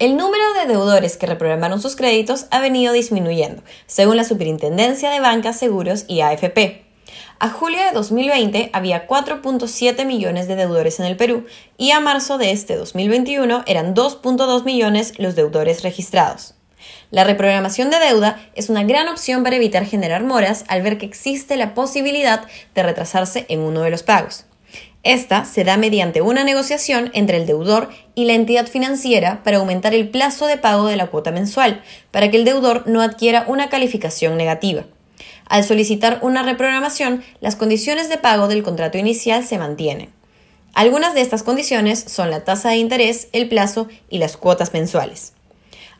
El número de deudores que reprogramaron sus créditos ha venido disminuyendo, según la Superintendencia de Bancas, Seguros y AFP. A julio de 2020 había 4.7 millones de deudores en el Perú y a marzo de este 2021 eran 2.2 millones los deudores registrados. La reprogramación de deuda es una gran opción para evitar generar moras al ver que existe la posibilidad de retrasarse en uno de los pagos. Esta se da mediante una negociación entre el deudor y la entidad financiera para aumentar el plazo de pago de la cuota mensual, para que el deudor no adquiera una calificación negativa. Al solicitar una reprogramación, las condiciones de pago del contrato inicial se mantienen. Algunas de estas condiciones son la tasa de interés, el plazo y las cuotas mensuales.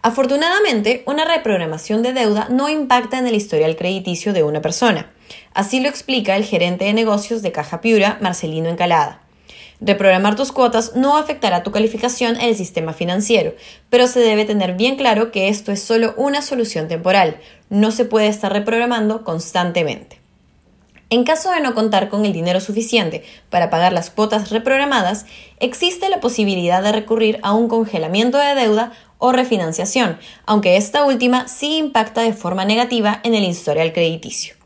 Afortunadamente, una reprogramación de deuda no impacta en el historial crediticio de una persona. Así lo explica el gerente de negocios de Caja Piura, Marcelino Encalada. Reprogramar tus cuotas no afectará tu calificación en el sistema financiero, pero se debe tener bien claro que esto es solo una solución temporal, no se puede estar reprogramando constantemente. En caso de no contar con el dinero suficiente para pagar las cuotas reprogramadas, existe la posibilidad de recurrir a un congelamiento de deuda o refinanciación, aunque esta última sí impacta de forma negativa en el historial crediticio.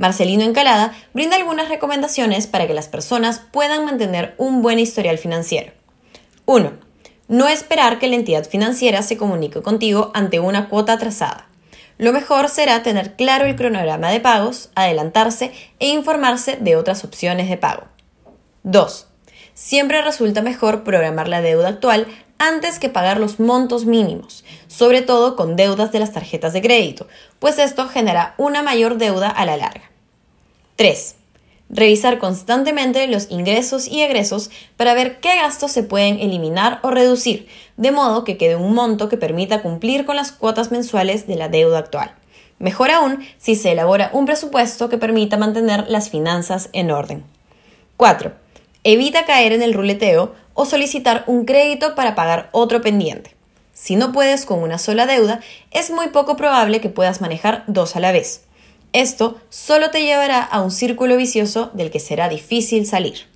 Marcelino Encalada brinda algunas recomendaciones para que las personas puedan mantener un buen historial financiero. 1. No esperar que la entidad financiera se comunique contigo ante una cuota atrasada. Lo mejor será tener claro el cronograma de pagos, adelantarse e informarse de otras opciones de pago. 2. Siempre resulta mejor programar la deuda actual antes que pagar los montos mínimos, sobre todo con deudas de las tarjetas de crédito, pues esto genera una mayor deuda a la larga. 3. Revisar constantemente los ingresos y egresos para ver qué gastos se pueden eliminar o reducir, de modo que quede un monto que permita cumplir con las cuotas mensuales de la deuda actual. Mejor aún si se elabora un presupuesto que permita mantener las finanzas en orden. 4. Evita caer en el ruleteo o solicitar un crédito para pagar otro pendiente. Si no puedes con una sola deuda, es muy poco probable que puedas manejar dos a la vez. Esto solo te llevará a un círculo vicioso del que será difícil salir.